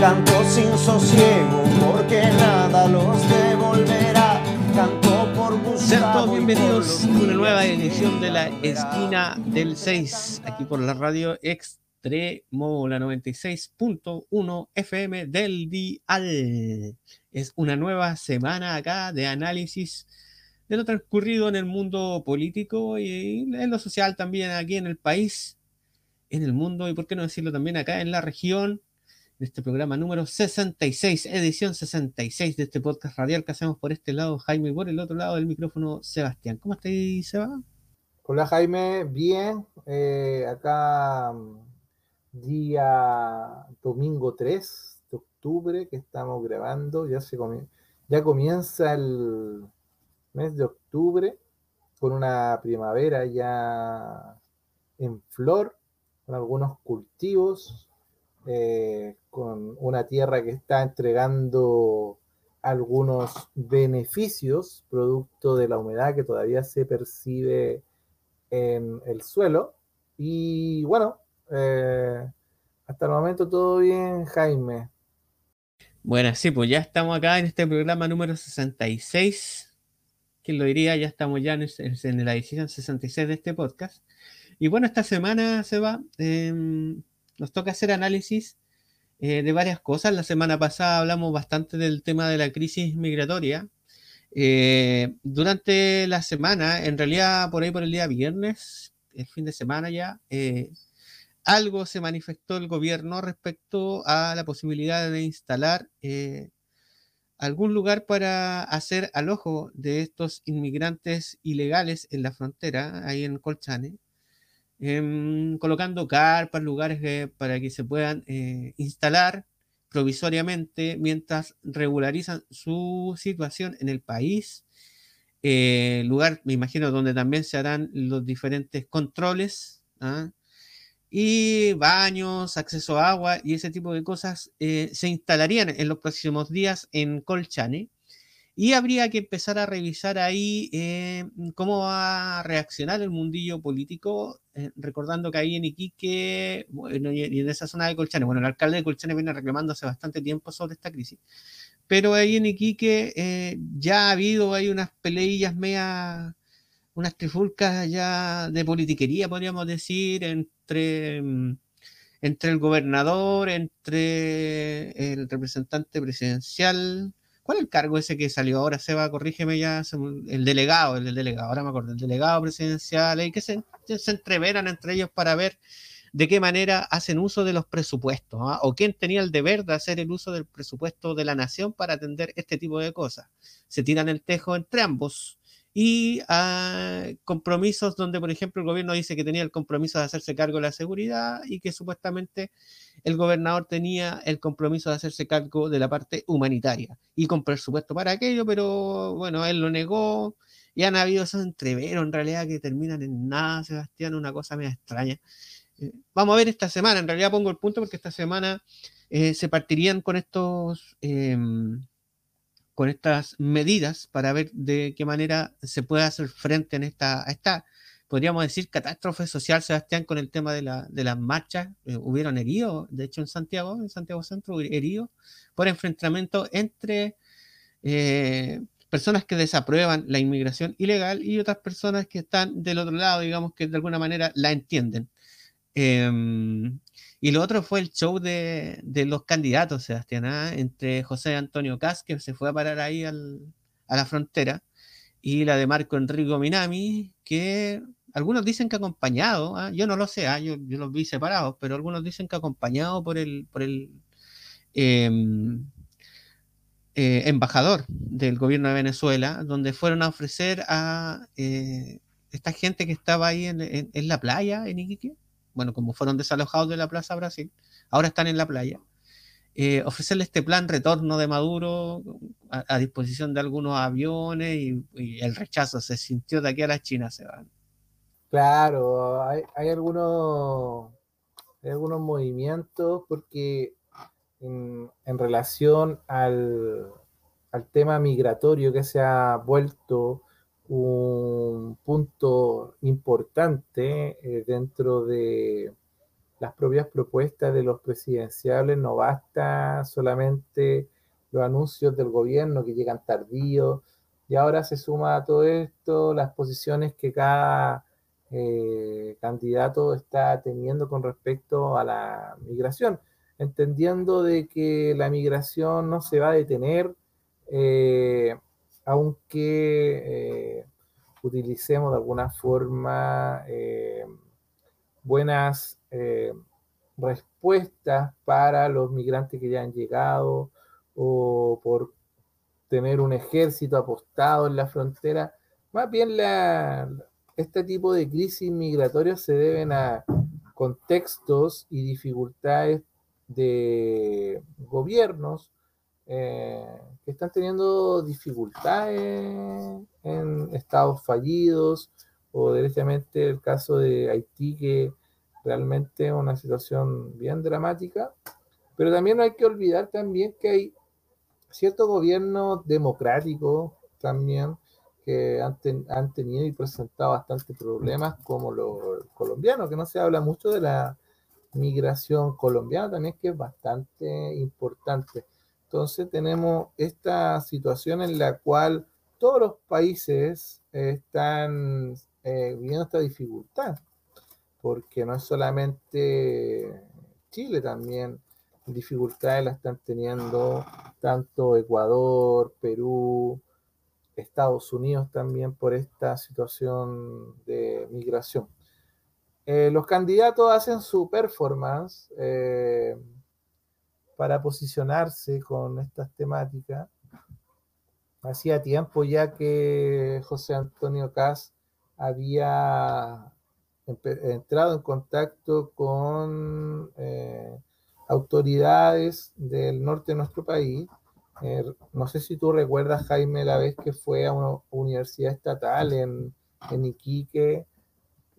Canto sin sosiego porque nada los devolverá. Canto por Gustavo Sean todos bienvenidos a una nueva edición de la esquina del 6, aquí por la radio Extremo, la 96.1 FM del Dial. Es una nueva semana acá de análisis de lo transcurrido en el mundo político y en lo social también aquí en el país, en el mundo y por qué no decirlo también acá en la región, en este programa número 66, edición 66 de este podcast radial que hacemos por este lado Jaime y por el otro lado del micrófono Sebastián. ¿Cómo estáis, Seba? Hola Jaime, bien. eh, acá mm, día domingo 3 de octubre que estamos grabando, ya, se ya comienza el mes de octubre con una primavera ya en flor, con algunos cultivos, eh, con una tierra que está entregando algunos beneficios producto de la humedad que todavía se percibe en el suelo. Y bueno, eh, hasta el momento todo bien, Jaime. Bueno, sí, pues ya estamos acá en este programa número 66. ¿Quién lo diría? Ya estamos ya en, en la edición 66 de este podcast. Y bueno, esta semana, Seba, em, nos toca hacer análisis eh, de varias cosas. La semana pasada hablamos bastante del tema de la crisis migratoria. Eh, durante la semana, en realidad por ahí por el día viernes, el fin de semana ya, eh, algo se manifestó el gobierno respecto a la posibilidad de instalar eh, algún lugar para hacer alojo de estos inmigrantes ilegales en la frontera, ahí en Colchane, em, colocando carpas, lugares eh, para que se puedan eh, instalar provisoriamente mientras regularizan su situación en el país. Eh, lugar, me imagino, donde también se harán los diferentes controles. ¿ah? y baños, acceso a agua y ese tipo de cosas se instalarían en los próximos días en Colchane. Y habría que empezar a revisar ahí eh, cómo va a reaccionar el mundillo político, eh, recordando que ahí en Iquique bueno, y en esa zona de Colchane, bueno, el alcalde de Colchane viene reclamando hace bastante tiempo sobre esta crisis, pero ahí en Iquique eh, ya ha habido ahí unas peleillas media unas trifulcas ya de politiquería, podríamos decir, entre, mm, entre el gobernador, entre el representante presidencial. ¿Cuál es el cargo ese que salió ahora, Seba? Corrígeme ya, el delegado, el del delegado, ahora me acuerdo, el delegado presidencial, y que se, se entreveran entre ellos para ver de qué manera hacen uso de los presupuestos, ¿ah? o quién tenía el deber de hacer el uso del presupuesto de la nación para atender este tipo de cosas. Se tiran el tejo entre ambos y a compromisos donde, por ejemplo, el gobierno dice que tenía el compromiso de hacerse cargo de la seguridad y que supuestamente el gobernador tenía el compromiso de hacerse cargo de la parte humanitaria y con presupuesto para aquello, pero bueno, él lo negó y han habido esos entreveros en realidad que terminan en nada, Sebastián, una cosa media extraña. Eh, vamos a ver esta semana, en realidad pongo el punto porque esta semana eh, se partirían con estos... em, con estas medidas para ver de qué manera se puede hacer frente a esta, podríamos decir, catástrofe social, Sebastián, con el tema de, la, de las marchas. Eh, hubieron heridos, de hecho, en Santiago, en Santiago Centro, heridos por enfrentamiento entre eh, personas que desaprueban la inmigración ilegal y otras personas que están del otro lado, digamos, que de alguna manera la entienden. Em, y lo otro fue el show de, de los candidatos, Sebastián, ¿ah? entre José Antonio Cas, que se fue a parar ahí al- a la frontera, y la de Marco Enrico Minami, que algunos dicen que acompañado, ¿ah? yo no lo sé, ¿ah? yo, yo los vi separados, pero algunos dicen que acompañado por el, por el em, eh, embajador del gobierno de Venezuela, donde fueron a ofrecer a eh, esta gente que estaba ahí en, en- en la playa, en Iquique, bueno, como fueron desalojados de la Plaza Brasil, ahora están en la playa, eh, ofrecerle este plan retorno de Maduro a, disposición de algunos aviones y, el rechazo se sintió de aquí a la China se van. Claro, hay, algunos, algunos movimientos porque en, relación al, tema migratorio que se ha vuelto un punto importante eh, dentro de las propias propuestas de los presidenciales, no basta solamente los anuncios del gobierno que llegan tardíos, y ahora se suma a todo esto las posiciones que cada eh, candidato está teniendo con respecto a la migración, entendiendo de que la migración no se va a detener, eh, aunque eh, utilicemos de alguna forma buenas eh, respuestas para los migrantes que ya han llegado o por tener un ejército apostado en la frontera. Más bien este tipo de crisis migratorias se deben a contextos y dificultades de gobiernos eh, que están teniendo dificultades en estados fallidos o directamente el caso de Haití que realmente una situación bien dramática, pero también no hay que olvidar también que hay ciertos gobiernos democráticos también que han, han tenido y presentado bastantes problemas como los colombianos, que no se habla mucho de la migración colombiana también que es bastante importante. Entonces tenemos esta situación en la cual todos los países están eh, viviendo esta dificultad porque no es solamente Chile, también dificultades las están teniendo tanto Ecuador, Perú, Estados Unidos también por esta situación de migración. Eh, los candidatos hacen su performance eh, para posicionarse con estas temáticas. Hacía tiempo ya que José Antonio Caz había entrado en contacto con eh, autoridades del norte de nuestro país. Eh, no sé si tú recuerdas, Jaime, la vez que fue a una universidad estatal en, en Iquique,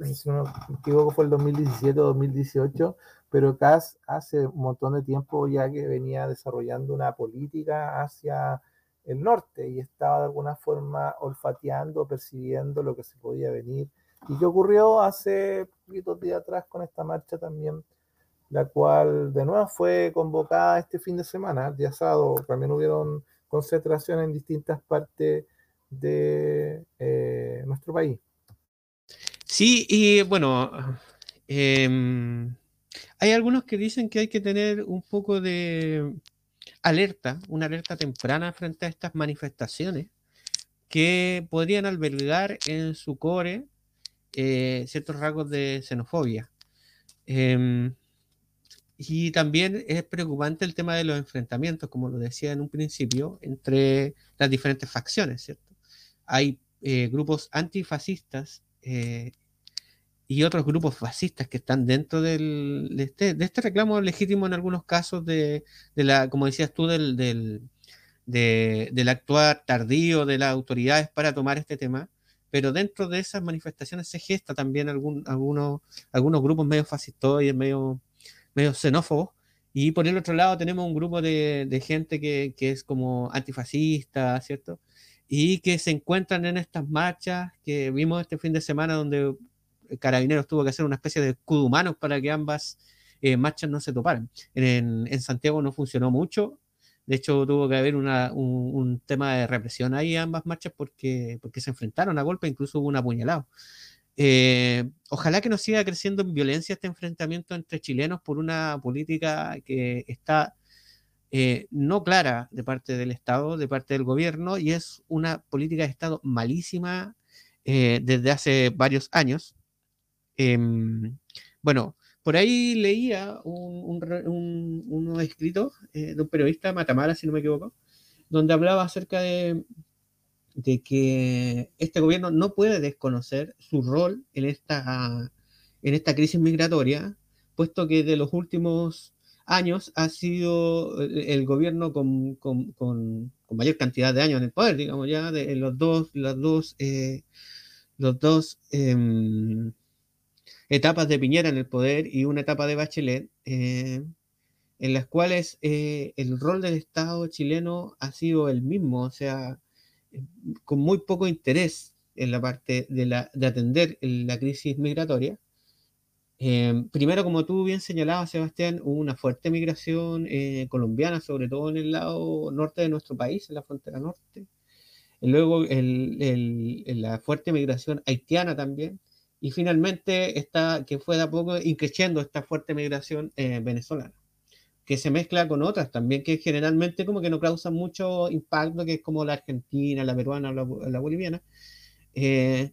si me equivoco fue el 2017 o 2018, pero CAS hace un montón de tiempo ya que venía desarrollando una política hacia el norte y estaba de alguna forma olfateando, percibiendo lo que se podía venir ¿Y qué ocurrió hace poquitos días atrás con esta marcha también? La cual de nuevo fue convocada este fin de semana, el día sábado. También hubieron concentraciones en distintas partes de eh, nuestro país. Sí, y bueno, em, hay algunos que dicen que hay que tener un poco de alerta, una alerta temprana frente a estas manifestaciones que podrían albergar en su core eh, ciertos rasgos de xenofobia. Em, y también es preocupante el tema de los enfrentamientos, como lo decía en un principio, entre las diferentes facciones, ¿cierto? Hay eh, grupos antifascistas eh, y otros grupos fascistas que están dentro del, de, este, de este reclamo legítimo en algunos casos de, de la, como decías tú, del, del, del actuar tardío de las autoridades para tomar este tema pero dentro de esas manifestaciones se gesta también algún, algunos, algunos grupos medio fascistoides, medio, medio xenófobos, y por el otro lado tenemos un grupo de, de gente que, que, es como antifascista, ¿cierto? Y que se encuentran en estas marchas que vimos este fin de semana donde Carabineros tuvo que hacer una especie de escudo humano para que ambas eh, marchas no se toparan. En, Santiago no funcionó mucho, de hecho, tuvo que haber un, tema de represión ahí ambas marchas porque, porque se enfrentaron a golpe, incluso hubo un apuñalado. Eh, ojalá que no siga creciendo en violencia este enfrentamiento entre chilenos por una política que está eh, no clara de parte del Estado, de parte del gobierno, y es una política de Estado malísima desde hace varios años. Em, bueno, por ahí leía un, un, unos escritos eh, de un periodista, Matamala, si no me equivoco, donde hablaba acerca de, de que este gobierno no puede desconocer su rol en esta, en esta crisis migratoria, puesto que de los últimos años ha sido el gobierno con, con, con, mayor cantidad de años en el poder, digamos, ya de los dos, dos, eh, los dos em, etapas de Piñera en el poder y una etapa de Bachelet, eh, en las cuales eh, el rol del Estado chileno ha sido el mismo, o sea, con muy poco interés en la parte de, atender la crisis migratoria primero, como tú bien señalabas, Sebastián, hubo una fuerte migración eh, colombiana, sobre todo en el lado norte de nuestro país, en la frontera norte. luego, la fuerte migración haitiana también. Y finalmente, esta, que fue de a poco increciendo esta fuerte migración eh, venezolana, que se mezcla con otras también, que generalmente como que no causan mucho impacto, que es como la argentina, la peruana, la, la boliviana. Eh,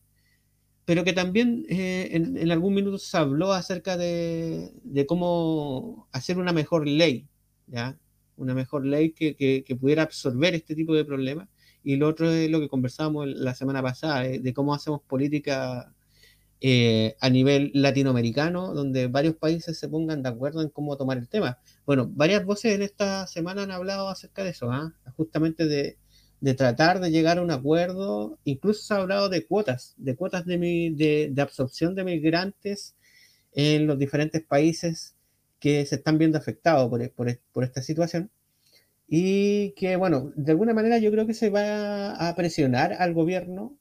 pero que también eh, en, algún minuto se habló acerca de, cómo hacer una mejor ley, ¿ya? Una mejor ley que, pudiera absorber este tipo de problemas. Y lo otro es lo que conversábamos la semana pasada, de, cómo hacemos política eh, a nivel latinoamericano, donde varios países se pongan de acuerdo en cómo tomar el tema. Bueno, varias voces en esta semana han hablado acerca de eso, ¿ah? justamente de, de tratar de llegar a un acuerdo, incluso se ha hablado de cuotas, de cuotas de, de, absorción de migrantes en los diferentes países que se están viendo afectados por, por, por, esta situación. Y que, bueno, de alguna manera yo creo que se va a presionar al gobierno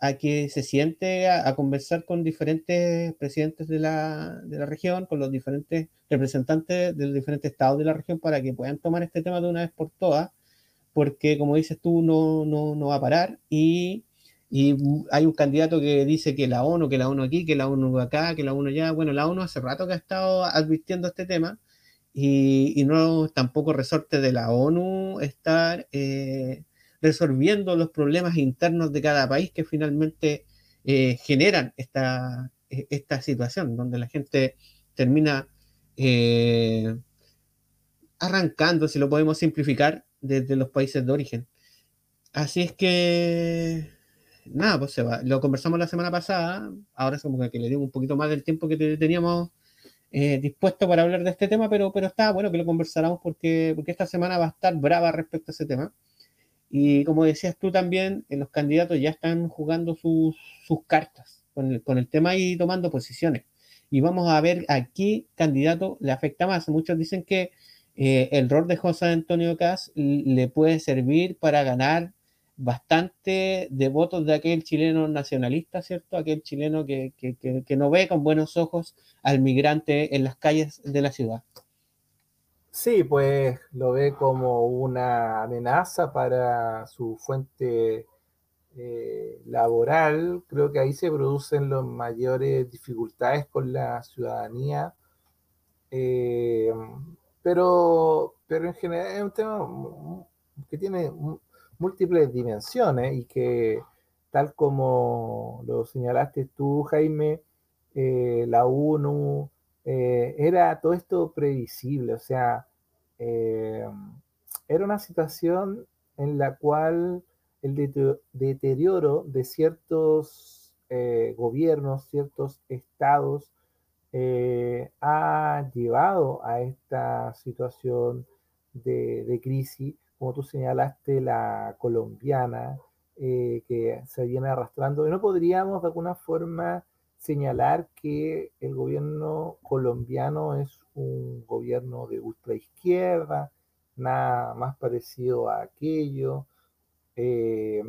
a que se siente a, conversar con diferentes presidentes de la, de la, región, con los diferentes representantes de los diferentes estados de la región, para que puedan tomar este tema de una vez por todas porque como dices tú, no, no, no va a parar y, y, hay un candidato que dice que la ONU, que la ONU aquí, que la ONU acá, que la ONU allá. Bueno, la ONU hace rato que ha estado advirtiendo este tema y, y no tampoco resorte de la ONU estar eh, resolviendo los problemas internos de cada país que finalmente eh, generan esta, esta situación, donde la gente termina eh, arrancando, si lo podemos simplificar, desde los países de origen. Así es que, nada, pues se va. Lo conversamos la semana pasada, ahora es como que le dimos un poquito más del tiempo que teníamos eh, dispuesto para hablar de este tema, pero, pero está bueno que lo conversáramos porque, porque esta semana va a estar brava respecto a ese tema. Y como decías tú también, en los candidatos ya están jugando sus, sus cartas con el, con el tema y tomando posiciones. Y vamos a ver a qué candidato le afecta más. Muchos dicen que eh, el rol de José Antonio Cas le puede servir para ganar bastante de votos de aquel chileno nacionalista, ¿cierto? Aquel chileno que, no ve con buenos ojos al migrante en las calles de la ciudad. Sí, pues lo ve como una amenaza para su fuente eh, laboral. Creo que ahí se producen las mayores dificultades con la ciudadanía. Eh, pero, pero en general es un tema que tiene múltiples dimensiones y que, tal como lo señalaste tú, Jaime, eh, la ONU, eh, era todo esto previsible, o sea, eh, era una situación en la cual el deterioro de ciertos gobiernos, ciertos estados, eh, ha llevado a esta situación de, crisis, como tú señalaste, la colombiana, eh, que se viene arrastrando. Y no podríamos de alguna forma señalar que el gobierno colombiano es un gobierno de ultraizquierda, nada más parecido a aquello. Eh,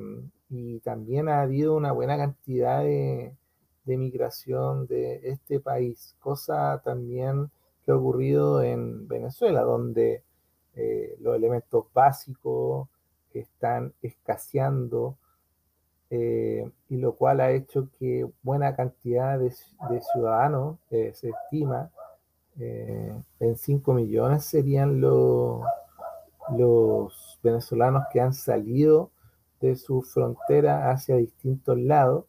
y también ha habido una buena cantidad de, de migración de este país, cosa también que ha ocurrido en Venezuela, donde eh, los elementos básicos están escaseando eh, y lo cual ha hecho que buena cantidad de, ciudadanos, eh, se estima, en 5 millones serían los, los venezolanos que han salido de su frontera hacia distintos lados.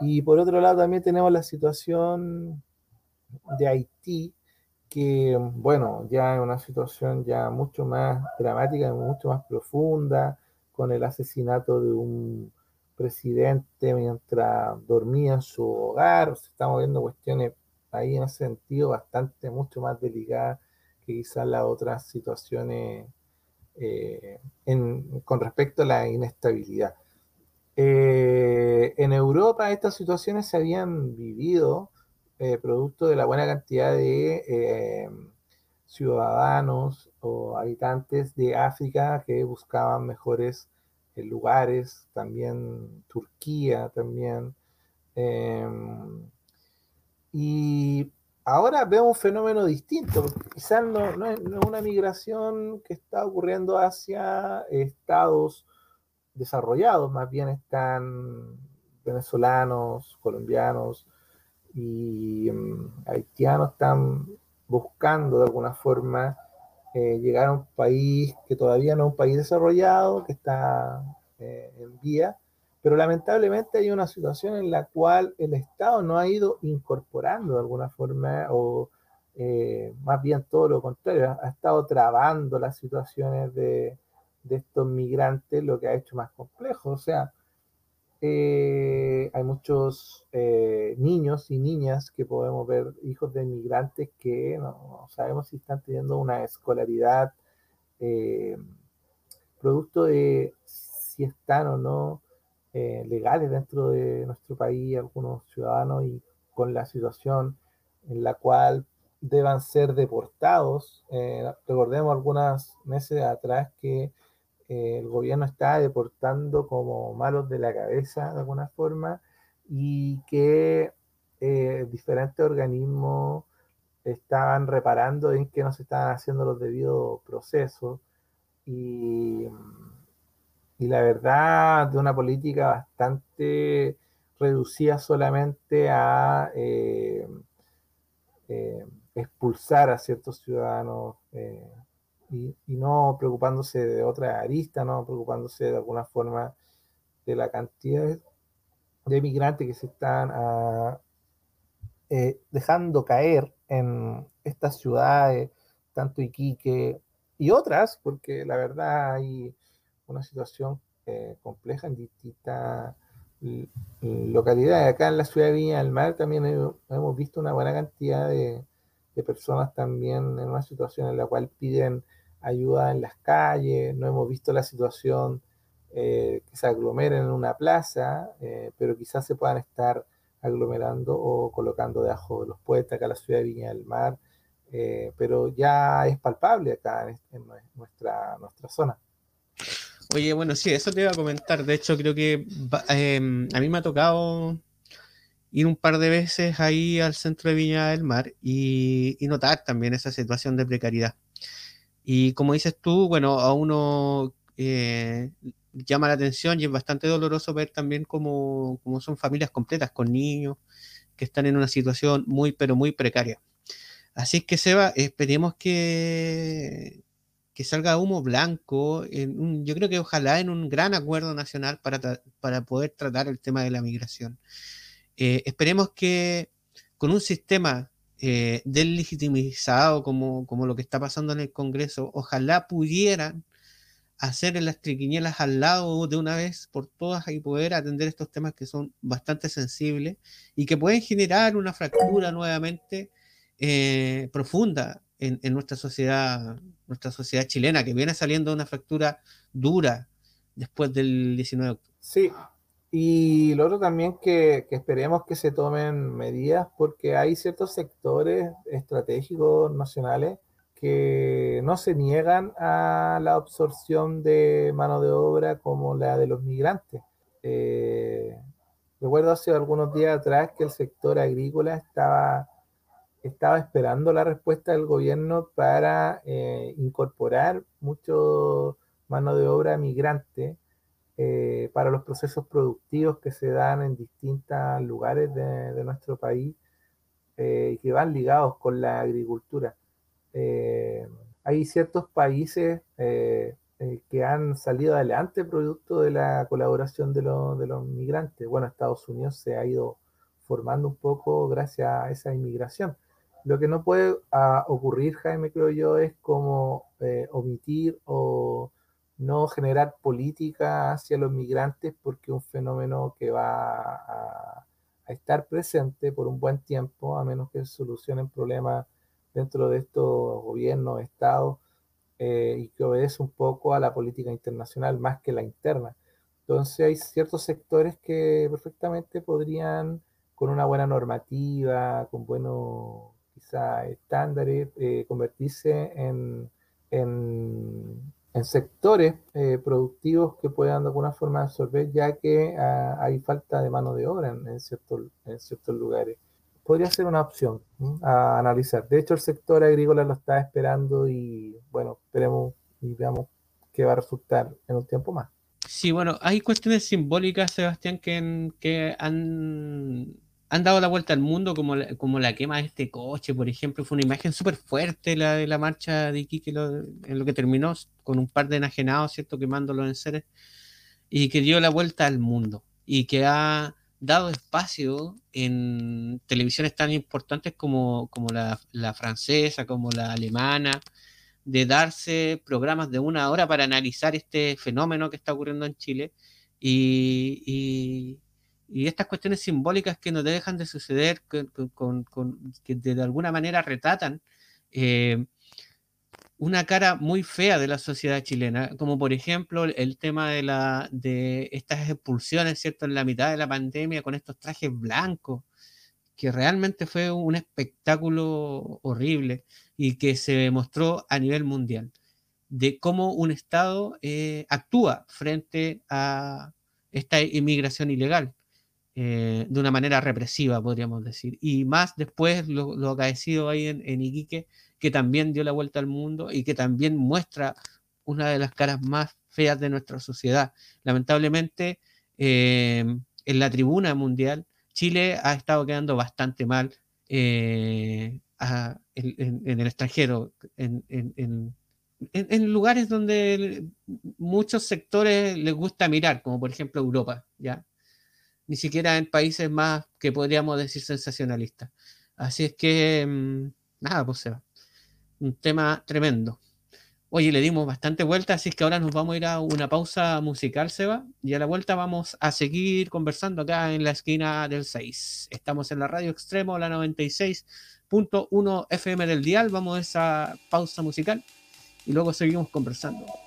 Y por otro lado también tenemos la situación de Haití, que bueno, ya es una situación ya mucho más dramática, mucho más profunda, con el asesinato de un presidente mientras dormía en su hogar. estamos viendo cuestiones ahí en ese sentido bastante, mucho más delicadas que quizás las otras situaciones con respecto a la inestabilidad. en Europa estas situaciones se habían vivido producto de la buena cantidad de ciudadanos o habitantes de África que buscaban mejores lugares, también Turquía, también. Em, y ahora vemos un fenómeno distinto, quizás no, no, es, una migración que está ocurriendo hacia estados desarrollados, más bien están venezolanos, colombianos y em, haitianos están buscando de alguna forma eh, llegar a un país que todavía no es un país desarrollado, que está eh, en vía, pero lamentablemente hay una situación en la cual el Estado no ha ido incorporando de alguna forma, o eh, más bien todo lo contrario, ha estado trabando las situaciones de, de estos migrantes, lo que ha hecho más complejo. O sea, eh, hay muchos eh, niños y niñas que podemos ver, hijos de inmigrantes, que no, sabemos si están teniendo una escolaridad eh, producto de si están o no legales dentro de nuestro país algunos ciudadanos y con la situación en la cual deban ser deportados. recordemos algunos meses atrás que el gobierno está deportando como malos de la cabeza de alguna forma y que eh, diferentes organismos estaban reparando en que no se estaban haciendo los debidos procesos y, y la verdad de una política bastante reducida solamente a eh, eh, expulsar a ciertos ciudadanos y, no preocupándose de otra arista, no preocupándose de alguna forma de la cantidad de migrantes que se están ah, eh, dejando caer en estas ciudades, tanto Iquique y otras, porque la verdad hay una situación eh, compleja en distintas localidades. Acá en la ciudad de Viña del Mar también hemos visto una buena cantidad de, de personas también en una situación en la cual piden ayuda en las calles, no hemos visto la situación eh, que se aglomeren en una plaza, eh, pero quizás se puedan estar aglomerando o colocando debajo de los puentes acá en la ciudad de Viña del Mar, eh, pero ya es palpable acá en, nuestra, nuestra zona. Oye, bueno, sí, eso te iba a comentar. De hecho, creo que em, a mí me ha tocado ir un par de veces ahí al centro de Viña del Mar y notar también esa situación de precariedad. Y como dices tú, bueno, a uno eh, llama la atención y es bastante doloroso ver también cómo, son familias completas con niños que están en una situación muy, pero muy precaria. Así que, Seba, esperemos que, que salga humo blanco, en yo creo que ojalá en un gran acuerdo nacional para, para poder tratar el tema de la migración. Eh, esperemos que con un sistema eh, deslegitimizado como, como lo que está pasando en el Congreso, ojalá pudieran hacer en las triquiñelas al lado de una vez por todas y poder atender estos temas que son bastante sensibles y que pueden generar una fractura nuevamente eh, profunda en, nuestra sociedad, nuestra sociedad chilena, que viene saliendo una fractura dura después del 19 de octubre. Sí, y lo otro también que, esperemos que se tomen medidas porque hay ciertos sectores estratégicos nacionales que no se niegan a la absorción de mano de obra como la de los migrantes. Eh, recuerdo hace algunos días atrás que el sector agrícola estaba, estaba esperando la respuesta del gobierno para eh, incorporar mucho mano de obra migrante eh, para los procesos productivos que se dan en distintos lugares de, nuestro país eh, y que van ligados con la agricultura. Eh, hay ciertos países que han salido adelante producto de la colaboración de, de los migrantes. Bueno, Estados Unidos se ha ido formando un poco gracias a esa inmigración. Lo que no puede ah, ocurrir, Jaime, creo yo, es como omitir o no generar política hacia los migrantes porque es un fenómeno que va a, estar presente por un buen tiempo, a menos que solucionen problemas dentro de estos gobiernos, estados, eh, y que obedece un poco a la política internacional más que la interna. Entonces hay ciertos sectores que perfectamente podrían, con una buena normativa, con buenos quizá estándares, eh, convertirse en, sectores eh, productivos que puedan de alguna forma absorber, ya que ah, hay falta de mano de obra en, ciertos, en ciertos lugares. Podría ser una opción a analizar. De hecho, el sector agrícola lo está esperando y bueno, esperemos y veamos qué va a resultar en un tiempo más. Sí, bueno, hay cuestiones simbólicas, Sebastián, que, que han, han, dado la vuelta al mundo, como la, como la quema de este coche, por ejemplo. Fue una imagen súper fuerte la de la marcha de Iquique, en lo que terminó con un par de enajenados, ¿cierto? Quemando los enseres, y que dio la vuelta al mundo y que ha dado espacio en televisiones tan importantes como, como la, la francesa, como la alemana, de darse programas de una hora para analizar este fenómeno que está ocurriendo en Chile y, estas cuestiones simbólicas que no dejan de suceder, que de alguna manera retratan eh, una cara muy fea de la sociedad chilena, como por ejemplo el tema de, la, de estas expulsiones, ¿cierto? En la mitad de la pandemia con estos trajes blancos, que realmente fue un espectáculo horrible y que se mostró a nivel mundial, de cómo un Estado eh, actúa frente a esta inmigración ilegal. Eh, de una manera represiva, podríamos decir. Y más después lo, lo acaecido ahí en, Iquique, que también dio la vuelta al mundo y que también muestra una de las caras más feas de nuestra sociedad. Lamentablemente, eh, en la tribuna mundial, Chile ha estado quedando bastante mal en, el extranjero, en, en, lugares donde muchos sectores les gusta mirar, como por ejemplo Europa, ¿ya? Ni siquiera en países más que podríamos decir sensacionalistas. Así es que, mm, nada, pues se va. Un tema tremendo. Oye, le dimos bastante vuelta, así que ahora nos vamos a ir a una pausa musical, Seba, y a la vuelta vamos a seguir conversando acá en la esquina del 6. Estamos en la radio extremo, la 96 uno FM del dial. Vamos a esa pausa musical y luego seguimos conversando.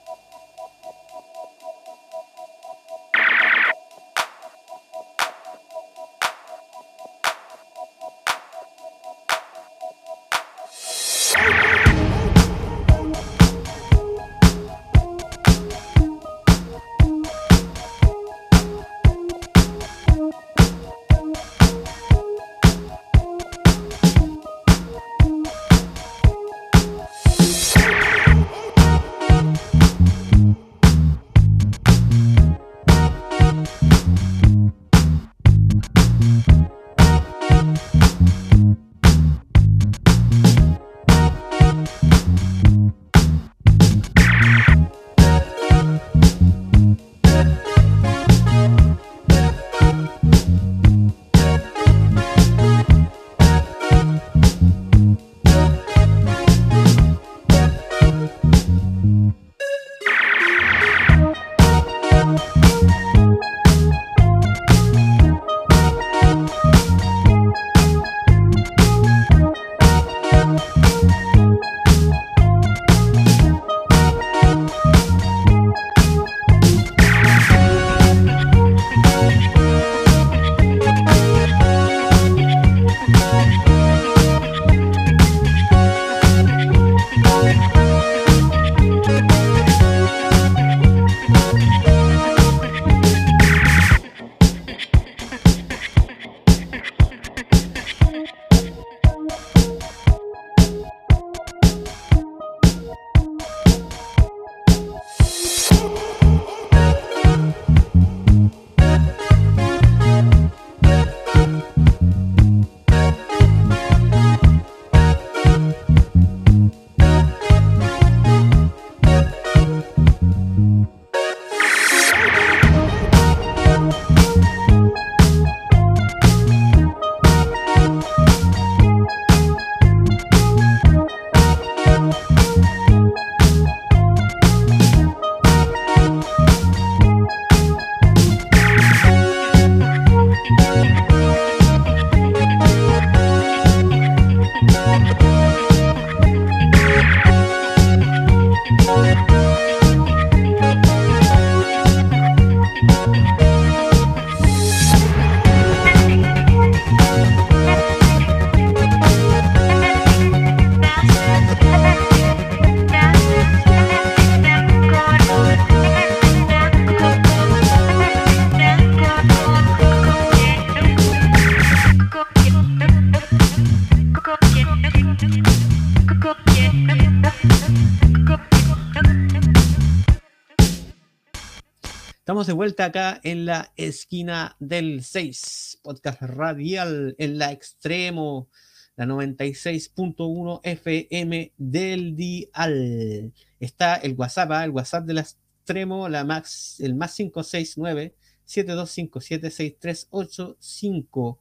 De vuelta acá en la esquina del 6, podcast radial en la extremo, la 96.1 FM del dial. Está el WhatsApp, ¿ah? el WhatsApp del extremo, la max, el más 569 7257 6385.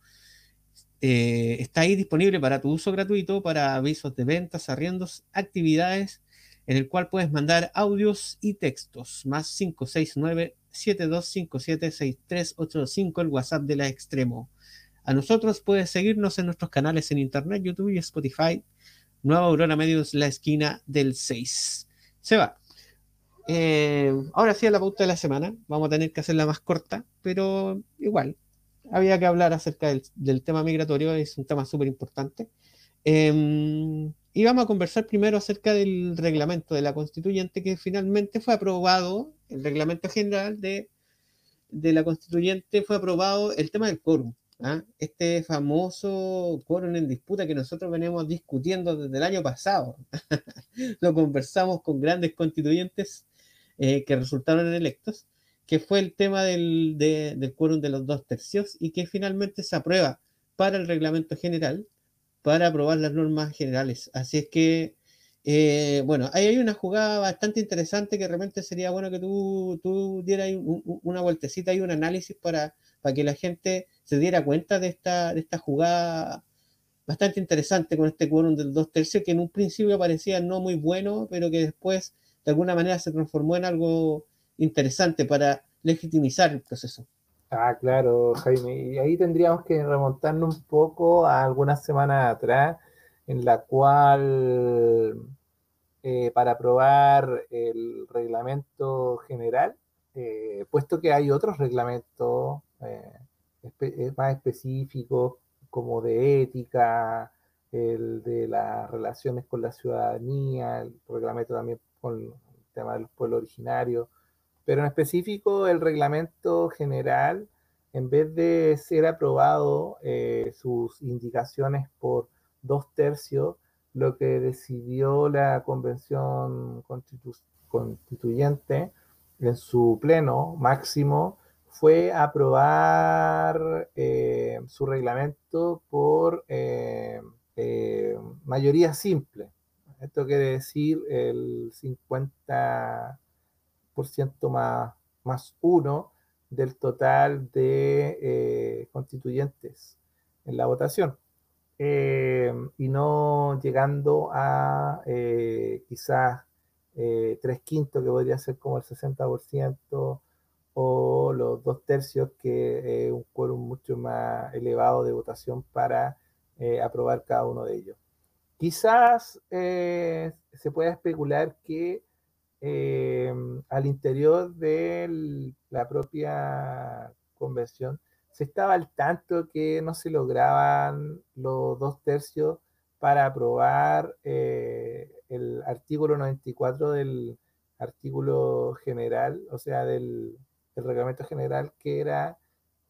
está ahí disponible para tu uso gratuito, para avisos de ventas, arriendos, actividades, en el cual puedes mandar audios y textos. Más 569 72576385, el WhatsApp de la Extremo. A nosotros puedes seguirnos en nuestros canales en Internet, YouTube y Spotify. Nueva Aurora Medios, la esquina del 6. Se va. Eh, ahora sí a la pauta de la semana. Vamos a tener que hacerla más corta, pero igual. Había que hablar acerca del, tema migratorio, es un tema súper importante. Em, y vamos a conversar primero acerca del reglamento de la constituyente que finalmente fue aprobado el reglamento general de, la constituyente fue aprobado el tema del quórum. ¿ah? Este famoso quórum en disputa que nosotros venimos discutiendo desde el año pasado. Lo conversamos con grandes constituyentes eh, que resultaron electos, que fue el tema del, del quórum de los dos tercios y que finalmente se aprueba para el reglamento general para aprobar las normas generales. Así es que eh, bueno, ahí hay una jugada bastante interesante que realmente sería bueno que tú, tú dieras una vueltecita y un análisis para, para que la gente se diera cuenta de esta, de esta jugada bastante interesante con este quórum del dos tercios que en un principio parecía no muy bueno, pero que después de alguna manera se transformó en algo interesante para legitimizar el proceso. Ah, claro, Jaime. Y ahí tendríamos que remontarnos un poco a algunas semanas atrás en la cual eh, para aprobar el reglamento general, eh, puesto que hay otros reglamentos eh, más específicos como de ética, el de las relaciones con la ciudadanía, el reglamento también con el tema de los pueblos originarios, pero en específico el reglamento general, en vez de ser aprobado sus indicaciones por dos tercios, lo que decidió la convención constituyente en su pleno máximo fue aprobar eh, su reglamento por eh, eh, mayoría simple. Esto quiere decir el 50% más, más uno del total de constituyentes en la votación. Eh, y no llegando a eh, quizás eh, tres quintos, que podría ser como el 60%, o los dos tercios, que es un quórum mucho más elevado de votación para aprobar cada uno de ellos. Quizás se pueda especular que al interior de la propia convención se estaba al tanto que no se lograban los dos tercios para aprobar eh, el artículo 94 del artículo general, o sea, del, reglamento general, que era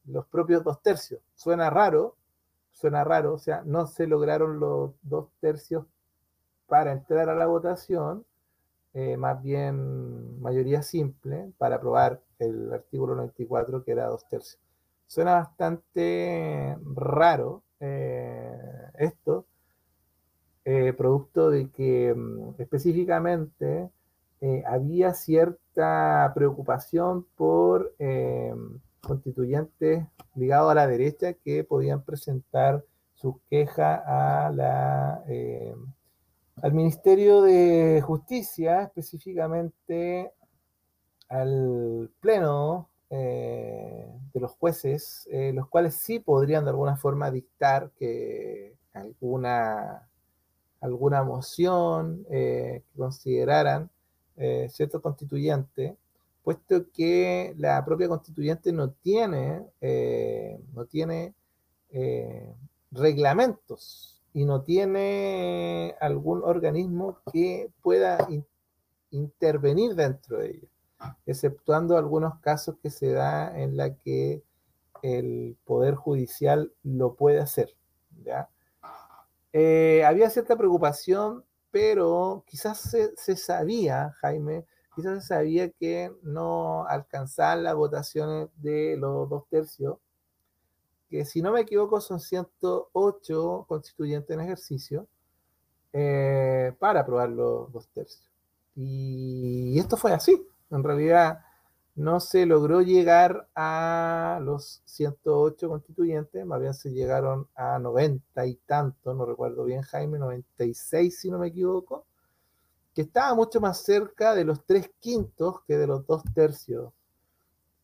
los propios dos tercios. Suena raro, suena raro, o sea, no se lograron los dos tercios para entrar a la votación, eh, más bien mayoría simple, para aprobar el artículo 94, que era dos tercios. Suena bastante raro eh, esto, eh, producto de que mm, específicamente había cierta preocupación por constituyentes ligados a la derecha que podían presentar su queja a la, al Ministerio de Justicia, específicamente al Pleno eh, de los jueces, eh, los cuales sí podrían de alguna forma dictar que alguna, alguna moción eh, que consideraran cierto constituyente, puesto que la propia constituyente no tiene, no tiene reglamentos y no tiene algún organismo que pueda intervenir dentro de ella exceptuando algunos casos que se da en la que el Poder Judicial lo puede hacer. ¿ya? Eh, había cierta preocupación, pero quizás se, sabía, Jaime, quizás se sabía que no alcanzaban las votaciones de los dos tercios, que si no me equivoco son 108 constituyentes en ejercicio, eh, para aprobar los dos tercios. Y esto fue así. En realidad no se logró llegar a los 108 constituyentes, más bien se llegaron a 90 y tanto, no recuerdo bien Jaime, 96 si no me equivoco, que estaba mucho más cerca de los tres quintos que de los dos tercios.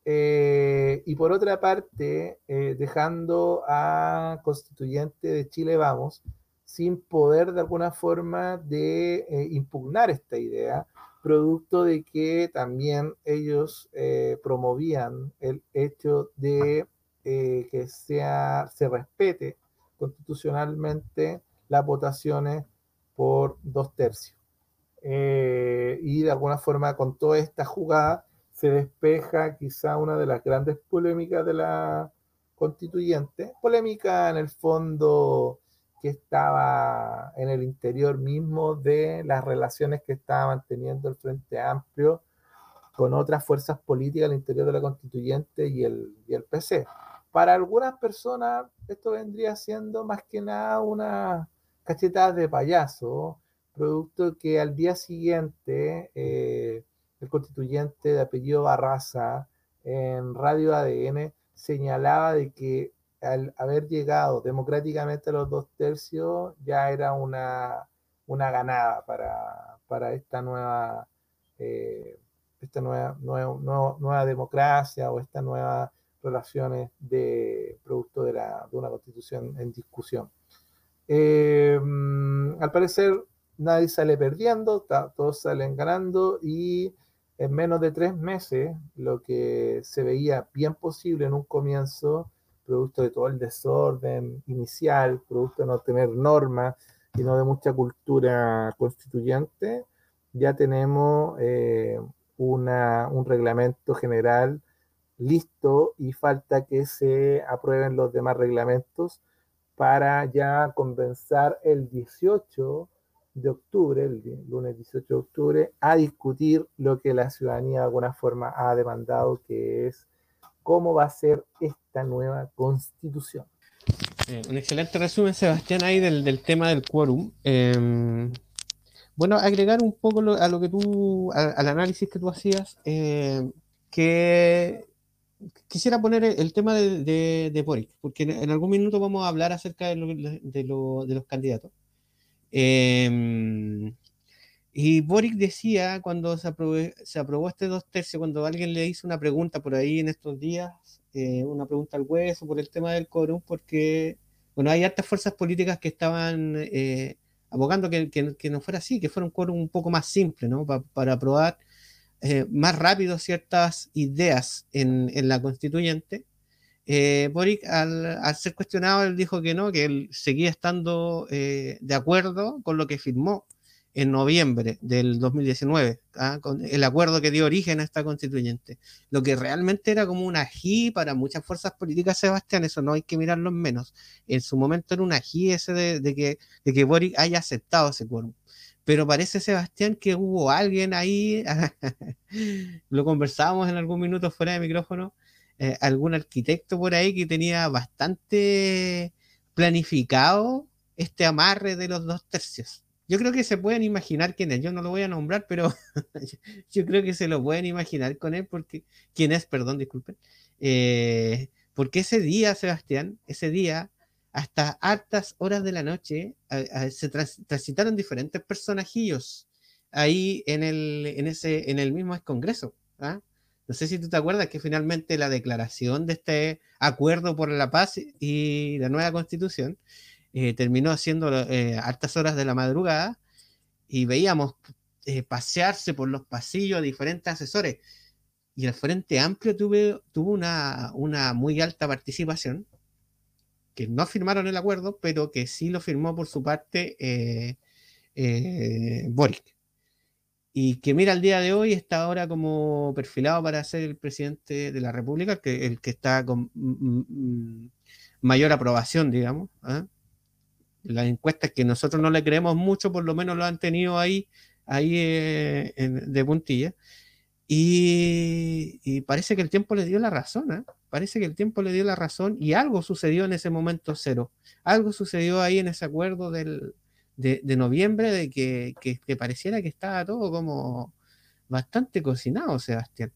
Eh, y por otra parte, eh, dejando a constituyente de Chile Vamos sin poder de alguna forma de eh, impugnar esta idea, producto de que también ellos promovían el hecho de que sea, se respete constitucionalmente las votaciones por dos tercios. Y de alguna forma con toda esta jugada se despeja quizá una de las grandes polémicas de la constituyente, polémica en el fondo que estaba en el interior mismo de las relaciones que estaba manteniendo el Frente Amplio con otras fuerzas políticas al interior de la constituyente y el, y el PC. Para algunas personas esto vendría siendo más que nada una cachetada de payaso, producto que al día siguiente eh, el constituyente de apellido Barraza en Radio ADN señalaba de que al haber llegado democráticamente a los dos tercios ya era una, una ganada para, para esta nueva eh, esta nueva, nueva, nueva, democracia o estas nuevas relaciones de producto de, la, de una constitución en discusión. Eh, mm, al parecer nadie sale perdiendo, todos salen ganando y en menos de tres meses lo que se veía bien posible en un comienzo, producto de todo el desorden inicial, producto de no tener normas y no de mucha cultura constituyente, ya tenemos eh, una, un reglamento general listo y falta que se aprueben los demás reglamentos para ya comenzar el 18 de octubre, el lunes 18 de octubre, a discutir lo que la ciudadanía de alguna forma ha demandado, que es cómo va a ser esta nueva constitución. Eh, un excelente resumen, Sebastián, ahí del, tema del quórum. Em, bueno, agregar un poco a lo que tú, al análisis que tú hacías, em, que quisiera poner el, tema de, de, Boric, porque en, algún minuto vamos a hablar acerca de, de los candidatos. Em, y Boric decía cuando se aprobó, este dos tercios, cuando alguien le hizo una pregunta por ahí en estos días, eh, una pregunta al hueso por el tema del quórum, porque, bueno, hay altas fuerzas políticas que estaban eh, abogando que, no fuera así, que fuera un quórum un poco más simple, ¿no? para aprobar eh, más rápido ciertas ideas en la constituyente eh, Boric, al, ser cuestionado, él dijo que no, que él seguía estando eh, de acuerdo con lo que firmó en noviembre del 2019, ¿ah? con el acuerdo que dio origen a esta constituyente. Lo que realmente era como un ají para muchas fuerzas políticas, Sebastián, eso no hay que mirarlo menos. En su momento era un ají ese de, que, de que Boric haya aceptado ese quórum pero parece, Sebastián, que hubo alguien ahí, lo conversábamos en algún minuto fuera de micrófono, eh, algún arquitecto por ahí que tenía bastante planificado este amarre de los dos tercios. Yo creo que se pueden imaginar quién es. Yo no lo voy a nombrar, pero yo creo que se lo pueden imaginar con él, porque quién es, perdón, disculpen. Eh, porque ese día, Sebastián, ese día, hasta altas horas de la noche, se transitaron diferentes personajillos ahí en el, en ese, en el mismo congreso. ¿ah? No sé si tú te acuerdas que finalmente la declaración de este acuerdo por la paz y la nueva constitución eh, terminó siendo eh, altas horas de la madrugada y veíamos eh, pasearse por los pasillos diferentes asesores. Y el Frente Amplio tuvo una, una muy alta participación, que no firmaron el acuerdo, pero que sí lo firmó por su parte Boric y que mira el día de hoy está ahora como perfilado para ser el presidente de la República, que el que está con mayor aprobación, digamos. ¿ah? Las encuestas que nosotros no le creemos mucho, por lo menos lo han tenido ahí, ahí eh, de puntilla. Y, parece que el tiempo le dio la razón, ¿eh? parece que el tiempo le dio la razón y algo sucedió en ese momento cero. Algo sucedió ahí en ese acuerdo del, de, noviembre de que, que, pareciera que estaba todo como bastante cocinado, Sebastián.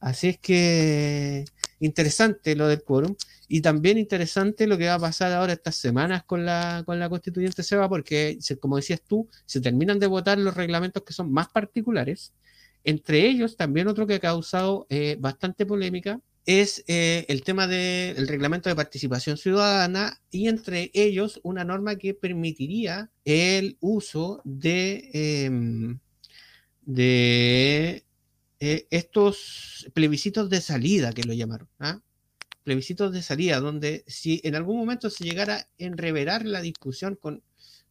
Así es que interesante lo del quórum y también interesante lo que va a pasar ahora estas semanas con la, con la constituyente Seba, porque como decías tú, se terminan de votar los reglamentos que son más particulares entre ellos, también otro que ha causado eh, bastante polémica es eh, el tema del reglamento de participación ciudadana y entre ellos una norma que permitiría el uso de, em, de eh, estos plebiscitos de salida que lo llamaron. ¿ah? Plebiscitos de salida, donde si en algún momento se llegara a enreverar la discusión con,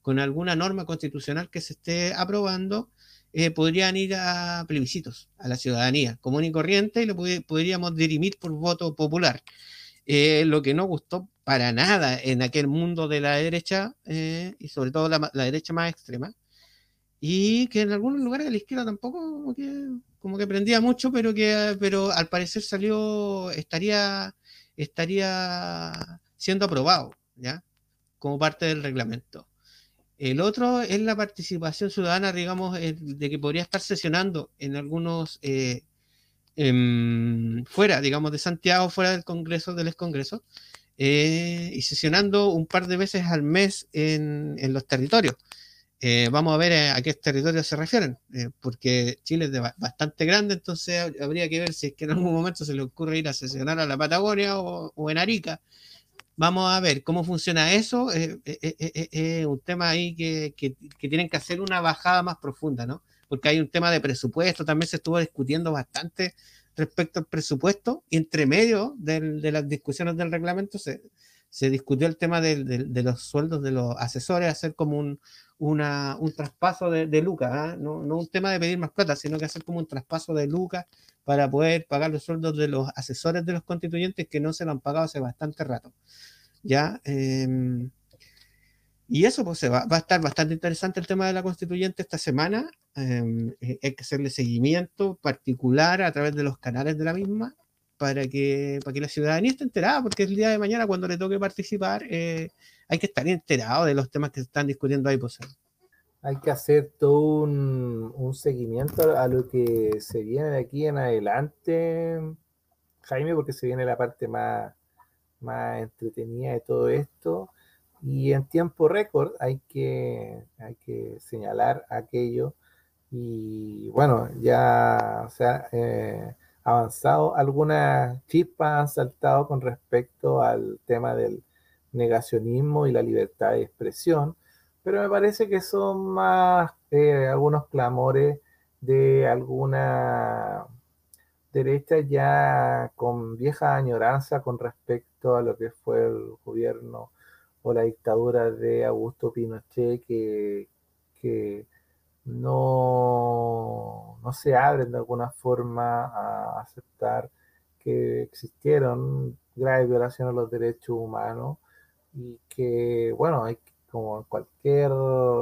con alguna norma constitucional que se esté aprobando, eh, podrían ir a plebiscitos, a la ciudadanía común y corriente, y lo podríamos dirimir por voto popular. Eh, lo que no gustó para nada en aquel mundo de la derecha, eh, y sobre todo la, derecha más extrema, y que en algunos lugares de la izquierda tampoco como que, como que prendía mucho, pero que pero al parecer salió, estaría, estaría siendo aprobado, ¿ya? Como parte del reglamento. El otro es la participación ciudadana, digamos, de que podría estar sesionando en algunos, eh, em, fuera, digamos, de Santiago, fuera del Congreso, del ex-Congreso, eh, y sesionando un par de veces al mes en, los territorios. Eh, vamos a ver a, qué territorios se refieren, porque Chile es bastante grande, entonces habría que ver si es que en algún momento se le ocurre ir a sesionar a la Patagonia o en Arica Vamos a ver cómo funciona eso. Es eh, eh, eh, un tema ahí que, tienen que hacer una bajada más profunda, ¿no? Porque hay un tema de presupuesto, también se estuvo discutiendo bastante respecto al presupuesto, y entre medio de las discusiones del reglamento se, discutió el tema de, los sueldos de los asesores, hacer como un, un traspaso de, de lucas, ¿ah? no, no, un tema de pedir más plata, sino que hacer como un traspaso de lucas para poder pagar los sueldos de los asesores de los constituyentes que no se lo han pagado hace bastante rato. ¿Ya? Em, y eso pues va, va, a estar bastante interesante el tema de la constituyente esta semana. Em, eh, hay que hacerle seguimiento particular a través de los canales de la misma para que, para que la ciudadanía esté enterada, porque el día de mañana cuando le toque participar eh, hay que estar enterado de los temas que se están discutiendo ahí. Pues hay que hacer todo un, seguimiento a lo que se viene de aquí en adelante, Jaime, porque se viene la parte más, más entretenida de todo esto. Y en tiempo récord hay que, hay que señalar aquello. Y bueno, ya se ha eh, avanzado, algunas chispas han saltado con respecto al tema del negacionismo y la libertad de expresión pero me parece que son más eh, algunos clamores de alguna derecha ya con vieja añoranza con respecto a lo que fue el gobierno o la dictadura de Augusto Pinochet que, no, no se abren de alguna forma a aceptar que existieron graves violaciones a los derechos humanos y que, bueno, hay como en cualquier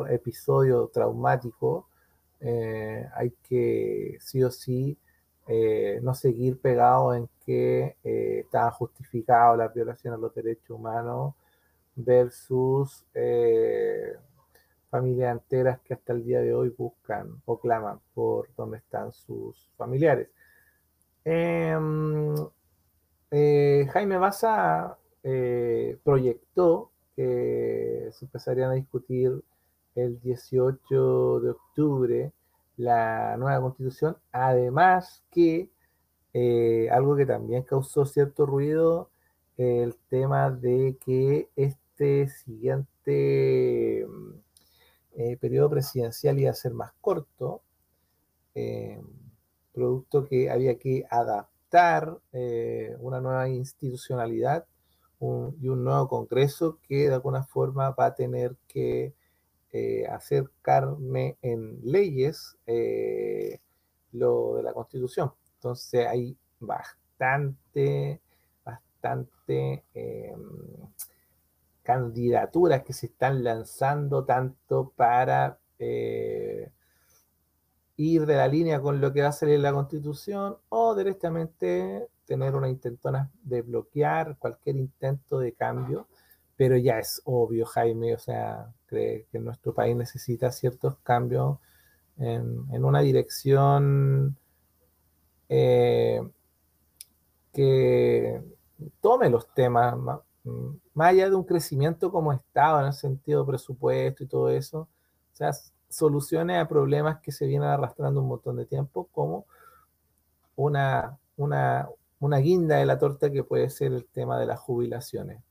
episodio traumático, eh, hay que sí o sí eh, no seguir pegado en que eh, está justificado la violación a los derechos humanos versus familias enteras que hasta el día de hoy buscan o claman por dónde están sus familiares. Em, Jaime Baza proyectó que se empezarían a discutir el 18 de octubre la nueva constitución, además que eh, algo que también causó cierto ruido, el tema de que este siguiente eh, periodo presidencial iba a ser más corto, eh, producto que había que adaptar una nueva institucionalidad y un nuevo Congreso que de alguna forma va a tener que eh, hacer carne en leyes eh, lo de la Constitución. Entonces hay bastante, bastante candidaturas que se están lanzando tanto para eh, ir de la línea con lo que va a salir la constitución o directamente tener una intentona de bloquear cualquier intento de cambio, pero ya es obvio, Jaime, o sea, cree que nuestro país necesita ciertos cambios en, una dirección eh, que tome los temas, más, allá de un crecimiento como Estado, en el sentido presupuesto y todo eso, o sea, soluciones a problemas que se vienen arrastrando un montón de tiempo, como una, una, una guinda de la torta que puede ser el tema de las jubilaciones.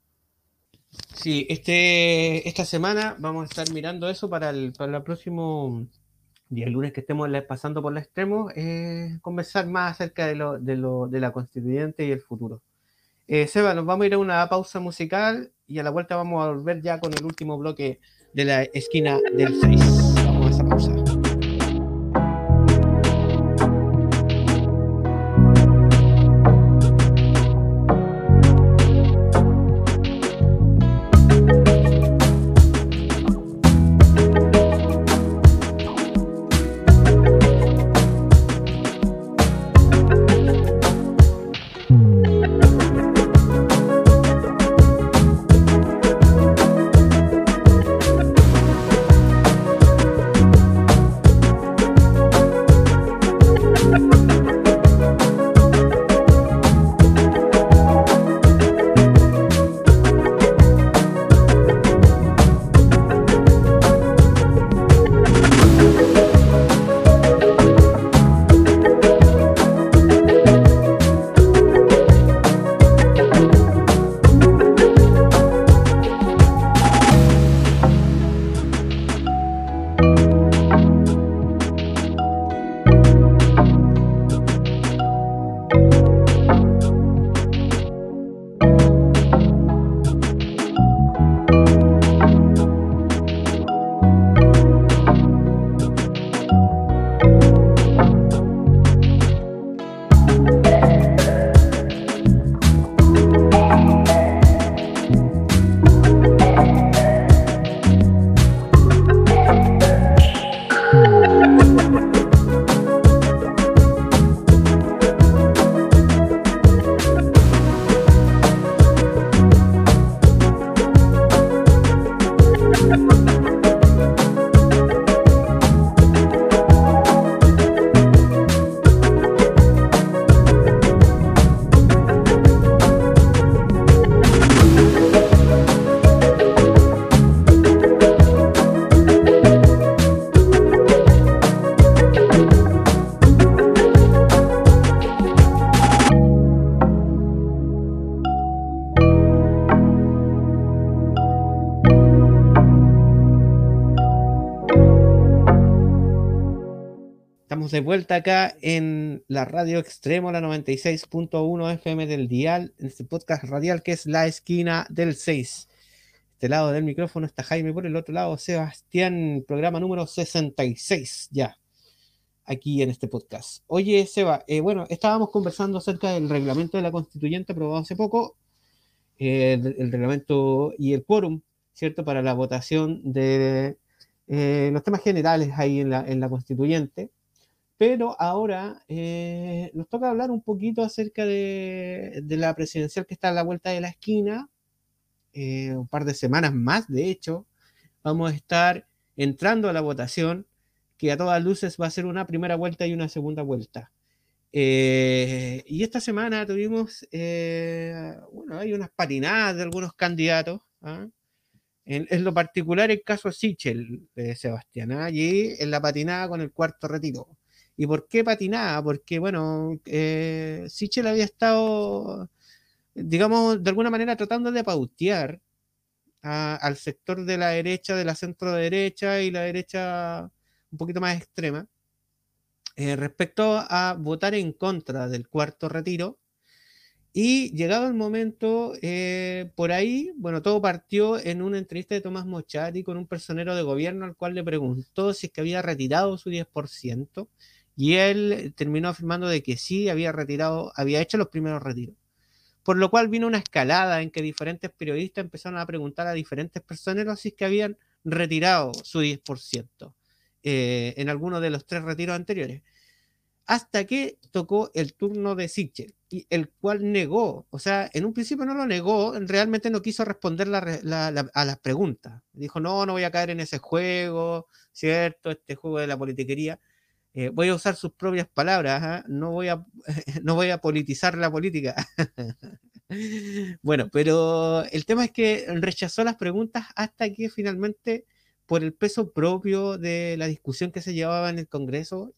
Sí, este, esta semana vamos a estar mirando eso para el, para el próximo día, lunes que estemos pasando por la extremo, eh, conversar más acerca de, lo, de, lo, de la constituyente y el futuro. Eh, Seba, nos vamos a ir a una pausa musical y a la vuelta vamos a volver ya con el último bloque de la esquina del 6. De vuelta acá en la radio extremo, la 96.1 FM del Dial, en este podcast radial que es La Esquina del 6. Este lado del micrófono está Jaime, por el otro lado Sebastián, programa número 66 ya, aquí en este podcast. Oye, Seba, eh, bueno, estábamos conversando acerca del reglamento de la constituyente aprobado hace poco, eh, el, reglamento y el quórum, ¿cierto? Para la votación de eh, los temas generales ahí en la, en la constituyente. Pero ahora eh, nos toca hablar un poquito acerca de, la presidencial que está a la vuelta de la esquina. Eh, un par de semanas más, de hecho, vamos a estar entrando a la votación, que a todas luces va a ser una primera vuelta y una segunda vuelta. Eh, y esta semana tuvimos, bueno, hay unas patinadas de algunos candidatos. ¿ah? En, lo particular, el caso Sichel de Sebastián, ¿ah? allí en la patinada con el cuarto retiro. ¿Y por qué patinaba? Porque, bueno, eh, Sichel había estado, digamos, de alguna manera tratando de pautear al sector de la derecha, de la centro derecha y la derecha un poquito más extrema, eh, respecto a votar en contra del cuarto retiro. Y llegado el momento, eh, por ahí, bueno, todo partió en una entrevista de Tomás Mochati con un personero de gobierno al cual le preguntó si es que había retirado su 10%. Y él terminó afirmando de que sí había retirado, había hecho los primeros retiros. Por lo cual vino una escalada en que diferentes periodistas empezaron a preguntar a diferentes personas si es que habían retirado su 10%. eh, en alguno de los tres retiros anteriores, hasta que tocó el turno de Sichel, el cual negó, o sea, en un principio no lo negó, realmente no quiso responder a las preguntas. Dijo, no, no voy a caer en ese juego, ¿cierto? Este juego de la politiquería. Eh, voy a usar sus propias palabras, ¿ah? no, voy a, no voy a politizar la política. bueno, pero el tema es que rechazó las preguntas hasta que finalmente, por el peso propio de la discusión que se llevaba en el Congreso,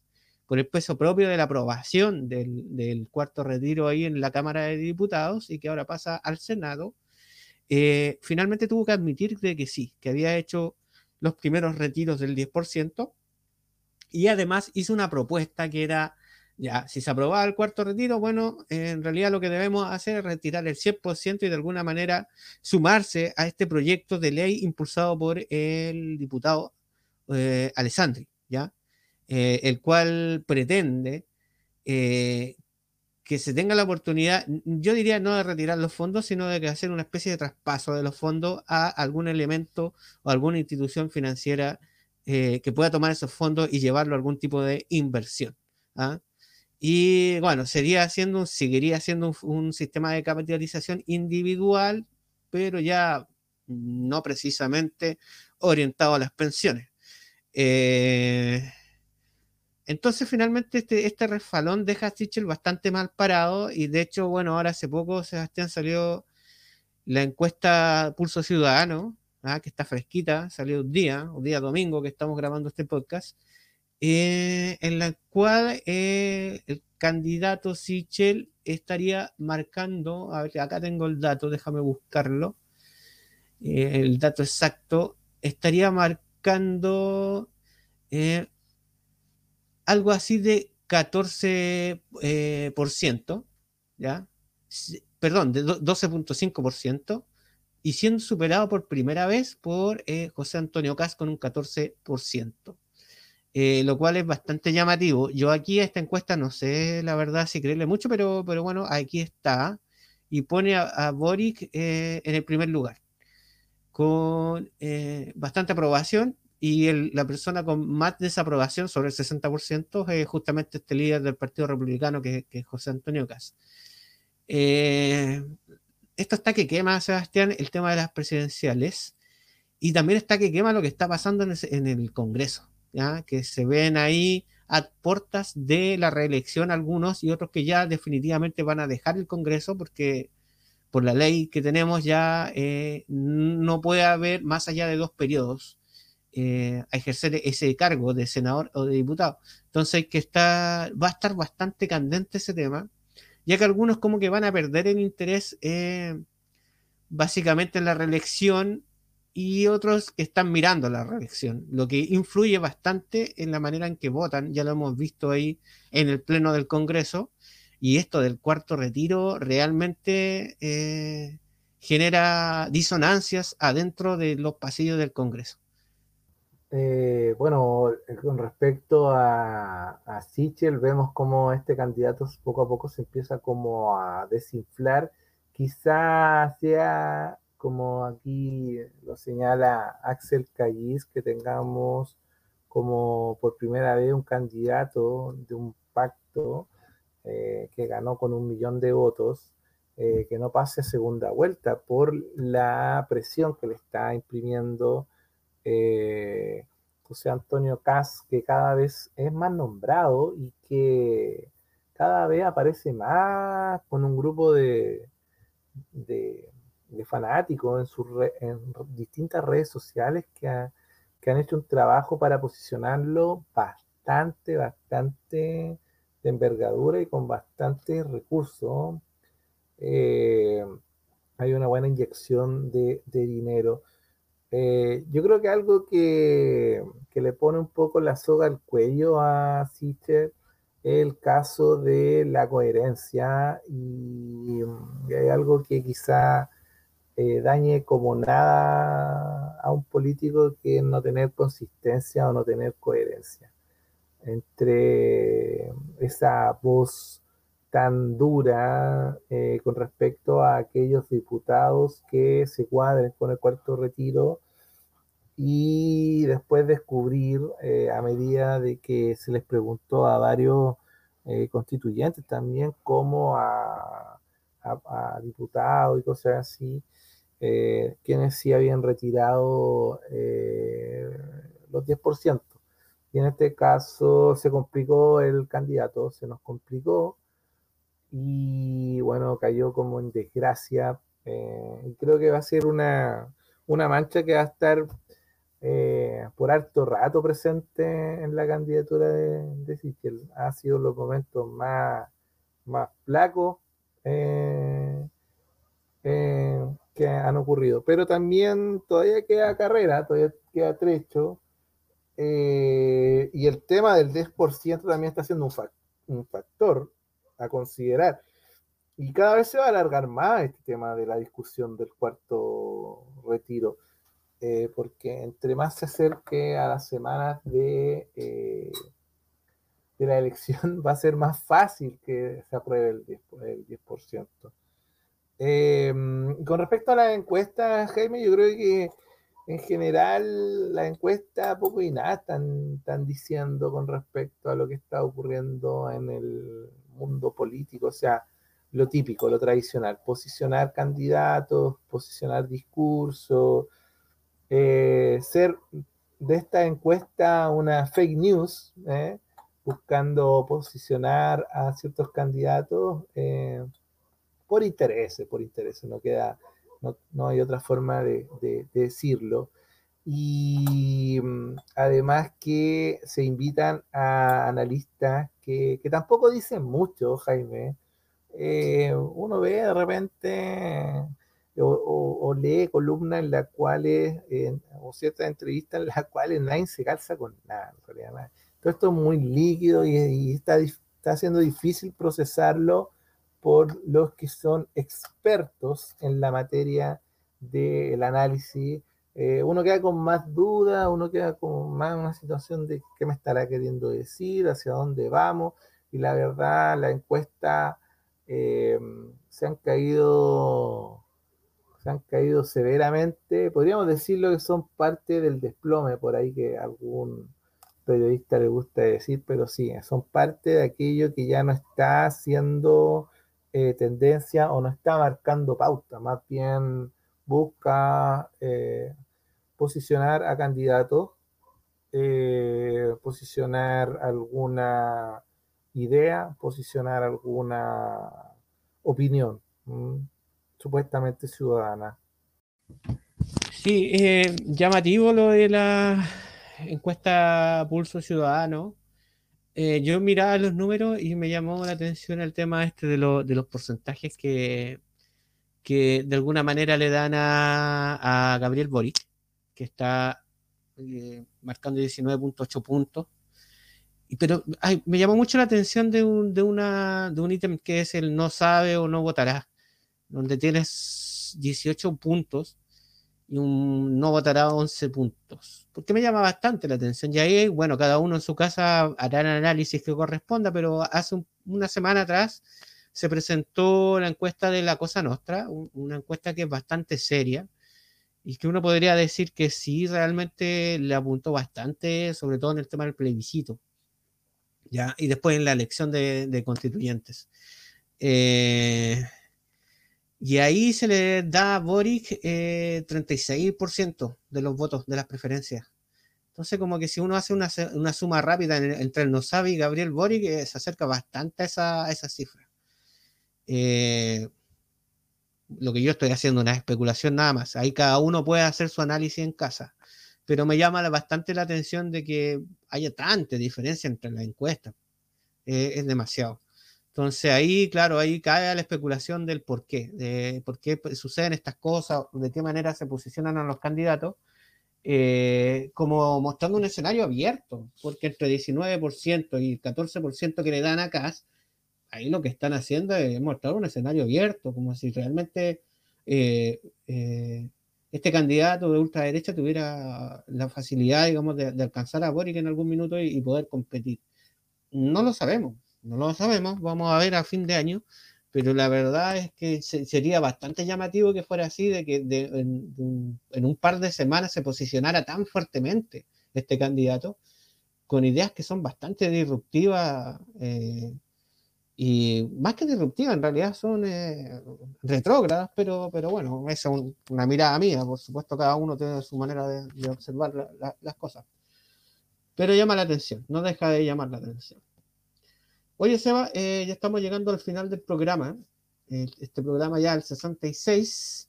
por el peso propio de la aprobación del, cuarto retiro ahí en la Cámara de Diputados y que ahora pasa al Senado, eh, finalmente tuvo que admitir de que sí, que había hecho los primeros retiros del 10%, y además hizo una propuesta que era, ya, si se aprobaba el cuarto retiro, bueno, en realidad lo que debemos hacer es retirar el 100% y de alguna manera sumarse a este proyecto de ley impulsado por el diputado eh, Alessandri, ¿ya? Eh, el cual pretende eh, que se tenga la oportunidad, yo diría no de retirar los fondos, sino de hacer una especie de traspaso de los fondos a algún elemento o alguna institución financiera eh, que pueda tomar esos fondos y llevarlo a algún tipo de inversión. ¿ah? Y bueno, sería haciendo, seguiría siendo un, sistema de capitalización individual, pero ya no precisamente orientado a las pensiones. Eh, entonces, finalmente, este, este refalón deja a Sichel bastante mal parado. Y de hecho, bueno, ahora hace poco, Sebastián, salió la encuesta Pulso Ciudadano, ¿ah? que está fresquita, salió un día, un día domingo que estamos grabando este podcast, eh, en la cual eh, el candidato Sichel estaría marcando, a ver, acá tengo el dato, déjame buscarlo, eh, el dato exacto, estaría marcando algo así de 14%, ¿ya? Perdón, de 12.5%, y siendo superado por primera vez por eh, José Antonio Cas con un 14%, eh, lo cual es bastante llamativo. Yo aquí a esta encuesta no sé la verdad si creerle mucho, pero, pero bueno, aquí está y pone a, Boric eh, en el primer lugar, con bastante aprobación y la persona con más desaprobación, sobre el 60%, es justamente este líder del Partido Republicano que, es José Antonio Cas esto está que quema, Sebastián, el tema de las presidenciales. Y también está que quema lo que está pasando en, el Congreso, que se ven ahí a puertas de la reelección algunos y otros que ya definitivamente van a dejar el Congreso porque por la ley que tenemos ya eh, no puede haber más allá de dos periodos eh, a ejercer ese cargo de senador o de diputado. Entonces que está, va a estar bastante candente ese tema ya que algunos como que van a perder el interés eh, básicamente en la reelección y otros que están mirando la reelección, lo que influye bastante en la manera en que votan, ya lo hemos visto ahí en el Pleno del Congreso, y esto del cuarto retiro realmente eh, genera disonancias adentro de los pasillos del Congreso. Eh, bueno, eh, con respecto a, a Sichel, vemos como este candidato poco a poco se empieza como a desinflar. Quizá sea como aquí lo señala Axel Callis, que tengamos como por primera vez un candidato de un pacto eh, que ganó con un millón de votos, que no pase a segunda vuelta por la presión que le está imprimiendo eh, José Antonio Cas, que cada vez es más nombrado y que cada vez aparece más con un grupo de, de, fanáticos en, sus en distintas redes sociales que, han hecho un trabajo para posicionarlo bastante, bastante de envergadura y con bastante recursos. Eh, hay una buena inyección de, de dinero. Eh, yo creo que algo que, le pone un poco la soga al cuello a Sister es el caso de la coherencia y, hay algo que quizá eh, dañe como nada a un político que no tener consistencia o no tener coherencia. Entre esa voz tan dura eh, con respecto a aquellos diputados que se cuadren con el cuarto retiro y después descubrir eh, a medida de que se les preguntó a varios eh, constituyentes también como a, diputados y cosas así, eh, quienes sí habían retirado los 10%. Y en este caso se complicó el candidato, se nos complicó y bueno, cayó como en desgracia. y creo que va a ser una, una mancha que va a estar eh, por harto rato presente en la candidatura de, de Ha sido los momentos más, más flacos eh, eh, que han ocurrido. Pero también todavía queda carrera, todavía queda trecho. y el tema del 10% también está siendo un factor a considerar. Y cada vez se va a alargar más este tema de la discusión del cuarto retiro. Eh, porque entre más se acerque a las semanas de, eh, de la elección, va a ser más fácil que se apruebe el 10%. Em, con respecto a la encuesta, Jaime, yo creo que en general la encuesta poco y nada están, están diciendo con respecto a lo que está ocurriendo en el mundo político, o sea, lo típico, lo tradicional, posicionar candidatos, posicionar discursos, eh, ser de esta encuesta una fake news, ¿eh? buscando posicionar a ciertos candidatos eh, por intereses, por intereses, no queda, no, hay otra forma de, decirlo. Y mm, además que se invitan a analistas que, que tampoco dicen mucho, Jaime. uno ve de repente o, lee columnas en las cuales, o ciertas entrevistas en las cuales nadie se calza con nada, Todo esto es muy líquido y, está, está siendo difícil procesarlo por los que son expertos en la materia del análisis. Eh, uno queda con más dudas, uno queda con más una situación de qué me estará queriendo decir, hacia dónde vamos, y la verdad, la encuesta eh, se han caído han caído severamente. Podríamos decirlo que son parte del desplome por ahí que algún periodista le gusta decir, pero sí, son parte de aquello que ya no está haciendo eh, tendencia o no está marcando pauta, más bien busca eh, posicionar a candidatos, eh, posicionar alguna idea, posicionar alguna opinión supuestamente ciudadana. Sí, eh, llamativo lo de la encuesta Pulso Ciudadano. Eh, yo miraba los números y me llamó la atención el tema este de, de los porcentajes que, que de alguna manera le dan a, Gabriel Boric, que está eh, marcando 19.8 puntos. Pero me llamó mucho la atención de un, de, una, de un ítem que es el no sabe o no votará donde tienes 18 puntos y un no votará 11 puntos. Porque me llama bastante la atención. Y ahí, bueno, cada uno en su casa hará el análisis que corresponda, pero hace una semana atrás se presentó la encuesta de la Cosa Nostra, una encuesta que es bastante seria y que uno podría decir que sí, realmente le apuntó bastante, sobre todo en el tema del plebiscito. ¿ya? Y después en la elección de, de constituyentes. Eh, y ahí se le da a Boric 36% eh, de los votos de las preferencias. Entonces, como que si uno hace una, suma rápida entre el Nosabi y Gabriel Boric, eh, se acerca bastante a esa, esa cifra. Eh, lo que yo estoy haciendo, una especulación nada más. Ahí cada uno puede hacer su análisis en casa. Pero me llama bastante la atención de que haya tanta diferencia entre las encuestas. es demasiado. Entonces ahí, claro, ahí cae la especulación del por qué, de por qué suceden estas cosas, de qué manera se posicionan a los candidatos, eh, como mostrando un escenario abierto, porque entre 19% y 14% que le dan a CAS, ahí lo que están haciendo es mostrar un escenario abierto, como si realmente eh, eh, este candidato de ultraderecha tuviera la facilidad, digamos, de, alcanzar a Boric en algún minuto y poder competir. No lo sabemos, no lo sabemos, vamos a ver a fin de año, pero la verdad es que sería bastante llamativo que fuera así, de que en, un, par de semanas se posicionara tan fuertemente este candidato, con ideas que son bastante disruptivas, eh, y más que disruptivas, en realidad son eh, retrógradas, pero, pero bueno, esa es una mirada mía, por supuesto cada uno tiene su manera de, observar las cosas. Pero llama la atención, no deja de llamar la atención. Oye, Seba, eh, ya estamos llegando al final del programa. este programa ya el 66.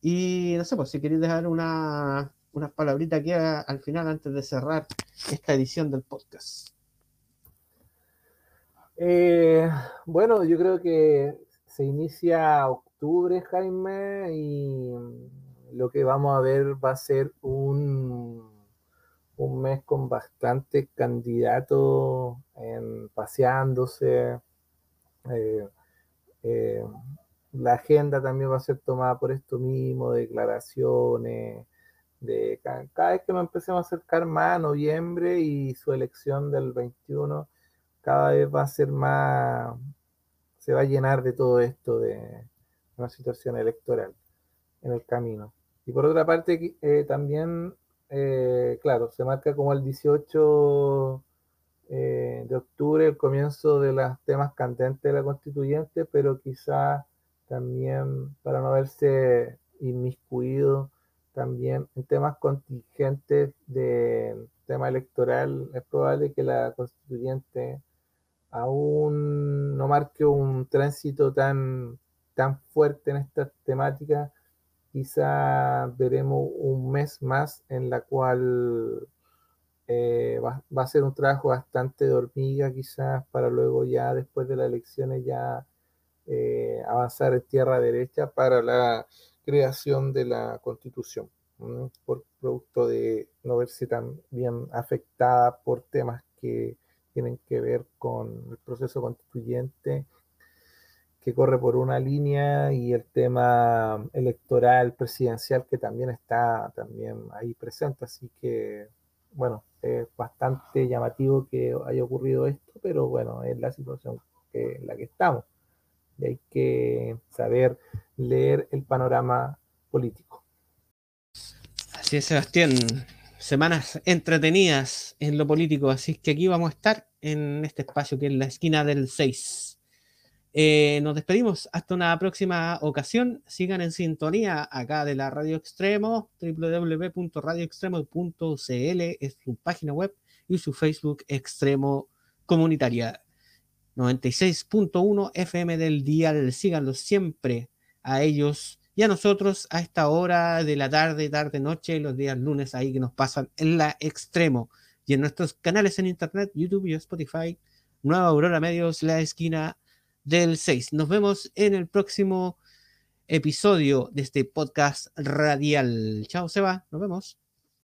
Y no sé, pues si queréis dejar una, unas palabritas aquí al final antes de cerrar esta edición del podcast. Eh, bueno, yo creo que se inicia octubre, Jaime, y lo que vamos a ver va a ser un un mes con bastantes candidatos en, paseándose. Eh, eh, la agenda también va a ser tomada por esto mismo, declaraciones, de cada, vez que nos empecemos a acercar más a noviembre y su elección del 21, cada vez va a ser más, se va a llenar de todo esto de una situación electoral en el camino. Y por otra parte, eh, también eh, claro, se marca como el 18 eh, de octubre el comienzo de los temas candentes de la constituyente, pero quizá también para no verse inmiscuido también en temas contingentes del tema electoral, es probable que la constituyente aún no marque un tránsito tan, tan fuerte en estas temáticas quizá veremos un mes más en la cual eh, va, a ser un trabajo bastante de hormiga quizás para luego ya después de las elecciones ya eh, avanzar en tierra derecha para la creación de la constitución, por producto de no verse tan bien afectada por temas que tienen que ver con el proceso constituyente que corre por una línea y el tema electoral presidencial que también está también ahí presente. Así que, bueno, es bastante llamativo que haya ocurrido esto, pero bueno, es la situación en la que estamos. Y hay que saber leer el panorama político. Así es, Sebastián. Semanas entretenidas en lo político, así que aquí vamos a estar en este espacio que es la esquina del 6. Eh, nos despedimos hasta una próxima ocasión. Sigan en sintonía acá de la Radio Extremo, www.radioextremo.cl es su página web y su Facebook Extremo Comunitaria. 96.1 FM del dial. Síganlos siempre a ellos y a nosotros a esta hora de la tarde, tarde, noche, los días lunes ahí que nos pasan en la Extremo y en nuestros canales en internet, YouTube y Spotify. Nueva Aurora Medios, La Esquina del 6. Nos vemos en el próximo episodio de este podcast radial. Chao, Seba. Nos vemos.